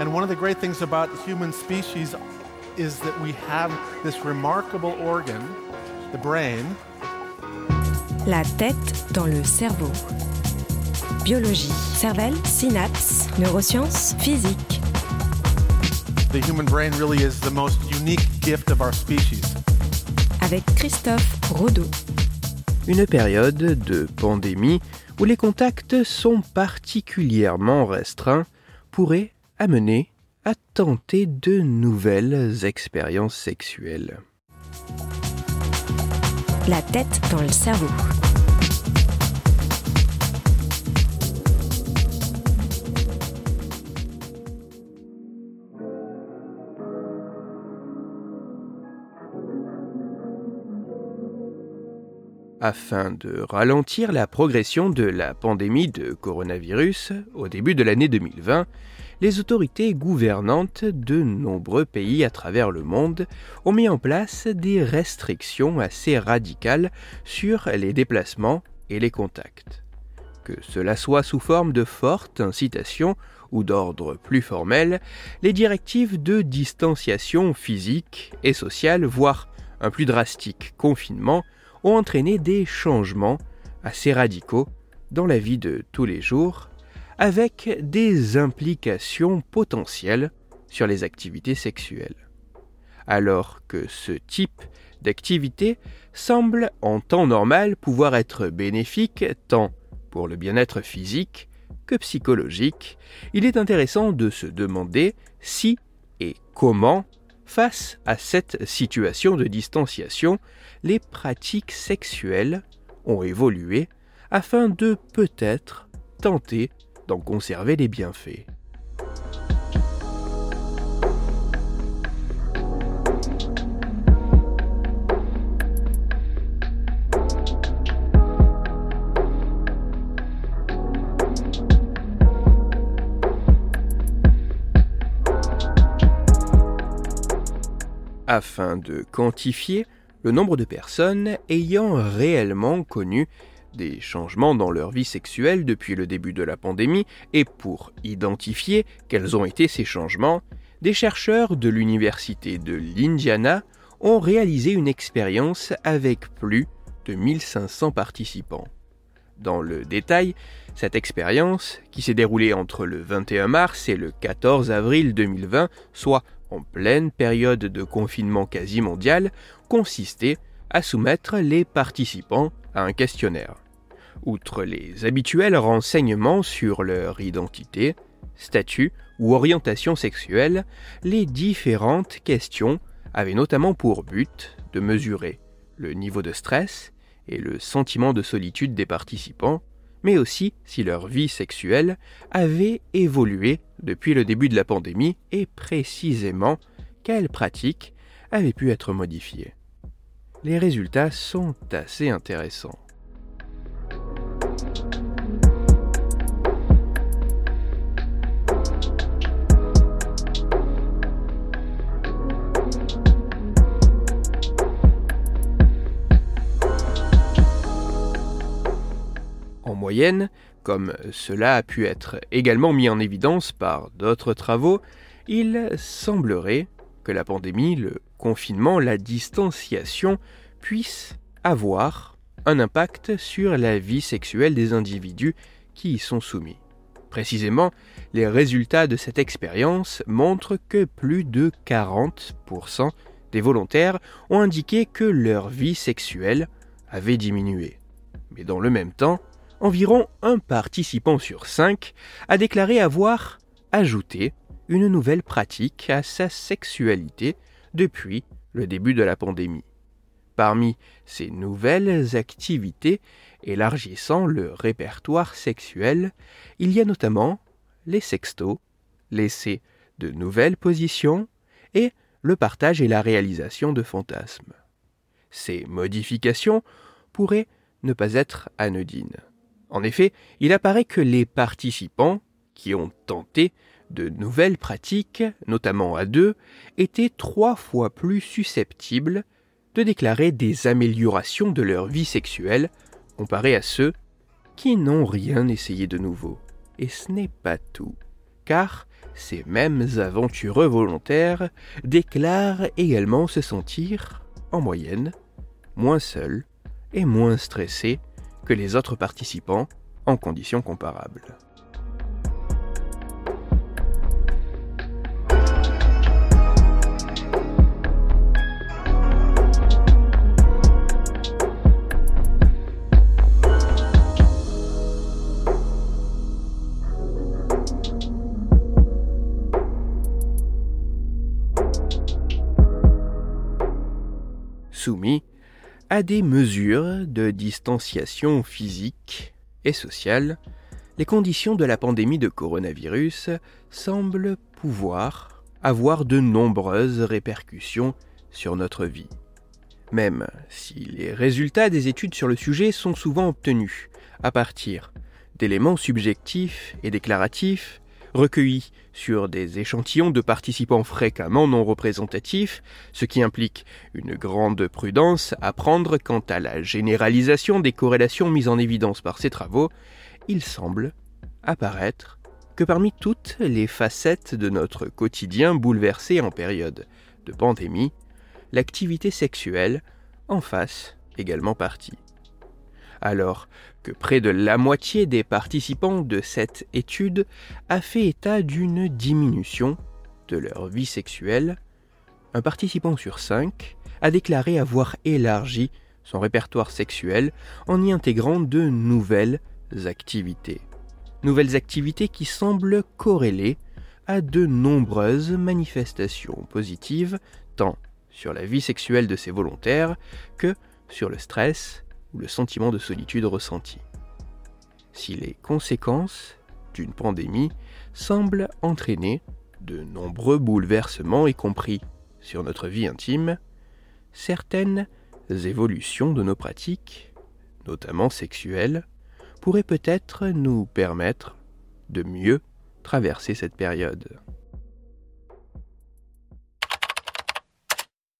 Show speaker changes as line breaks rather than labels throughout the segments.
And one of the great things about the human species is that we have this remarkable organ, the brain.
La tête dans le cerveau. Biologie, cervelle, synapses, neurosciences, physique.
The human brain really is the most unique gift of our species.
Avec Christophe Rodeau.
Une période de pandémie où les contacts sont particulièrement restreints pourrait amener à tenter de nouvelles expériences sexuelles.
La tête dans le cerveau.
Afin de ralentir la progression de la pandémie de coronavirus au début de l'année 2020, les autorités gouvernantes de nombreux pays à travers le monde ont mis en place des restrictions assez radicales sur les déplacements et les contacts. Que cela soit sous forme de fortes incitations ou d'ordre plus formel, les directives de distanciation physique et sociale, voire un plus drastique confinement, ont entraîné des changements assez radicaux dans la vie de tous les jours, avec des implications potentielles sur les activités sexuelles. Alors que ce type d'activité semble en temps normal pouvoir être bénéfique tant pour le bien-être physique que psychologique, il est intéressant de se demander si et comment Face à cette situation de distanciation, les pratiques sexuelles ont évolué afin de peut-être tenter d'en conserver les bienfaits. Afin de quantifier le nombre de personnes ayant réellement connu des changements dans leur vie sexuelle depuis le début de la pandémie et pour identifier quels ont été ces changements, des chercheurs de l'Université de l'Indiana ont réalisé une expérience avec plus de 1500 participants. Dans le détail, cette expérience, qui s'est déroulée entre le 21 mars et le 14 avril 2020, soit en pleine période de confinement quasi mondial, consistait à soumettre les participants à un questionnaire. Outre les habituels renseignements sur leur identité, statut ou orientation sexuelle, les différentes questions avaient notamment pour but de mesurer le niveau de stress et le sentiment de solitude des participants, mais aussi si leur vie sexuelle avait évolué depuis le début de la pandémie et précisément quelles pratiques avaient pu être modifiées. Les résultats sont assez intéressants. Moyenne, comme cela a pu être également mis en évidence par d'autres travaux, il semblerait que la pandémie, le confinement, la distanciation puissent avoir un impact sur la vie sexuelle des individus qui y sont soumis. Précisément, les résultats de cette expérience montrent que plus de 40% des volontaires ont indiqué que leur vie sexuelle avait diminué. Mais dans le même temps, environ un participant sur cinq a déclaré avoir ajouté une nouvelle pratique à sa sexualité depuis le début de la pandémie. Parmi ces nouvelles activités élargissant le répertoire sexuel, il y a notamment les sextos, l'essai de nouvelles positions et le partage et la réalisation de fantasmes. Ces modifications pourraient ne pas être anodines. En effet, il apparaît que les participants qui ont tenté de nouvelles pratiques, notamment à deux, étaient trois fois plus susceptibles de déclarer des améliorations de leur vie sexuelle comparés à ceux qui n'ont rien essayé de nouveau. Et ce n'est pas tout. car ces mêmes aventureux volontaires déclarent également se sentir, en moyenne, moins seuls et moins stressés que les autres participants en conditions comparables. soumis à des mesures de distanciation physique et sociale, les conditions de la pandémie de coronavirus semblent pouvoir avoir de nombreuses répercussions sur notre vie. Même si les résultats des études sur le sujet sont souvent obtenus à partir d'éléments subjectifs et déclaratifs, recueillis sur des échantillons de participants fréquemment non représentatifs, ce qui implique une grande prudence à prendre quant à la généralisation des corrélations mises en évidence par ces travaux, il semble apparaître que parmi toutes les facettes de notre quotidien bouleversé en période de pandémie, l'activité sexuelle en fasse également partie alors que près de la moitié des participants de cette étude a fait état d'une diminution de leur vie sexuelle, un participant sur cinq a déclaré avoir élargi son répertoire sexuel en y intégrant de nouvelles activités. Nouvelles activités qui semblent corrélées à de nombreuses manifestations positives, tant sur la vie sexuelle de ces volontaires que sur le stress le sentiment de solitude ressenti. Si les conséquences d'une pandémie semblent entraîner de nombreux bouleversements, y compris sur notre vie intime, certaines évolutions de nos pratiques, notamment sexuelles, pourraient peut-être nous permettre de mieux traverser cette période.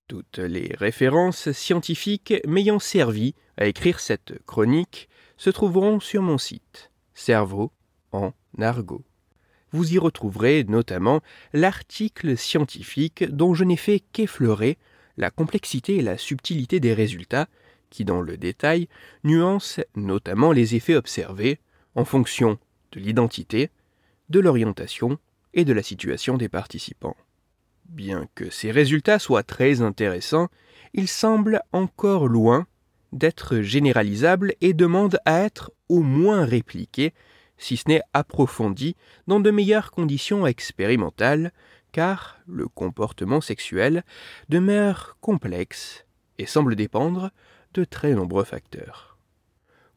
Toutes les références scientifiques m'ayant servi à écrire cette chronique se trouveront sur mon site Cerveau en argot. Vous y retrouverez notamment l'article scientifique dont je n'ai fait qu'effleurer la complexité et la subtilité des résultats qui, dans le détail, nuancent notamment les effets observés en fonction de l'identité, de l'orientation et de la situation des participants. Bien que ces résultats soient très intéressants, ils semblent encore loin d'être généralisables et demandent à être au moins répliqués, si ce n'est approfondis, dans de meilleures conditions expérimentales, car le comportement sexuel demeure complexe et semble dépendre de très nombreux facteurs.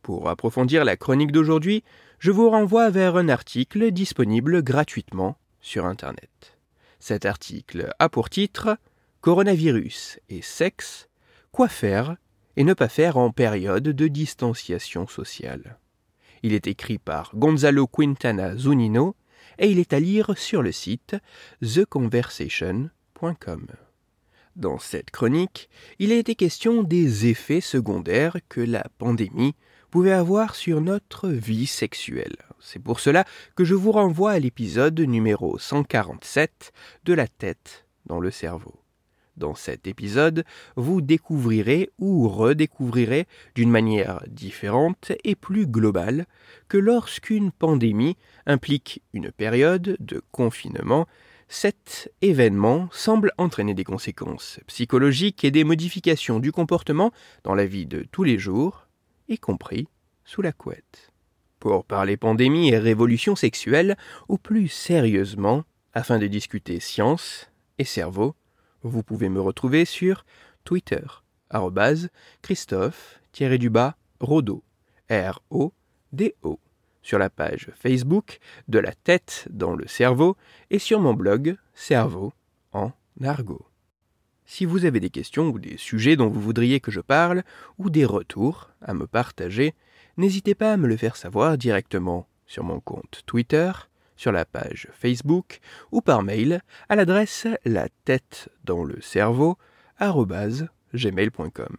Pour approfondir la chronique d'aujourd'hui, je vous renvoie vers un article disponible gratuitement sur Internet. Cet article a pour titre Coronavirus et sexe, quoi faire et ne pas faire en période de distanciation sociale. Il est écrit par Gonzalo Quintana Zunino et il est à lire sur le site theconversation.com. Dans cette chronique, il a été question des effets secondaires que la pandémie avoir sur notre vie sexuelle. C'est pour cela que je vous renvoie à l'épisode numéro 147 de la tête dans le cerveau. Dans cet épisode, vous découvrirez ou redécouvrirez d'une manière différente et plus globale que lorsqu'une pandémie implique une période de confinement, cet événement semble entraîner des conséquences psychologiques et des modifications du comportement dans la vie de tous les jours, y compris sous la couette. Pour parler pandémie et révolution sexuelle, ou plus sérieusement, afin de discuter science et cerveau, vous pouvez me retrouver sur Twitter, Christophe-Rodo, R-O-D-O, sur la page Facebook de la tête dans le cerveau et sur mon blog Cerveau en argot. Si vous avez des questions ou des sujets dont vous voudriez que je parle, ou des retours à me partager, n'hésitez pas à me le faire savoir directement sur mon compte Twitter, sur la page Facebook ou par mail à l'adresse la tête dans le cerveau gmail.com.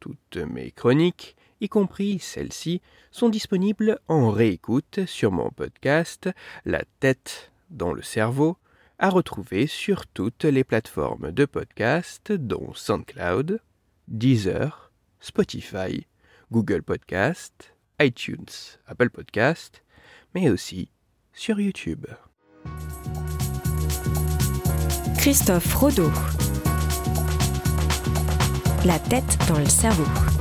Toutes mes chroniques, y compris celles-ci, sont disponibles en réécoute sur mon podcast La tête dans le cerveau à retrouver sur toutes les plateformes de podcast dont SoundCloud, Deezer, Spotify, Google Podcast, iTunes, Apple Podcast, mais aussi sur YouTube.
Christophe Rodeau. La tête dans le cerveau.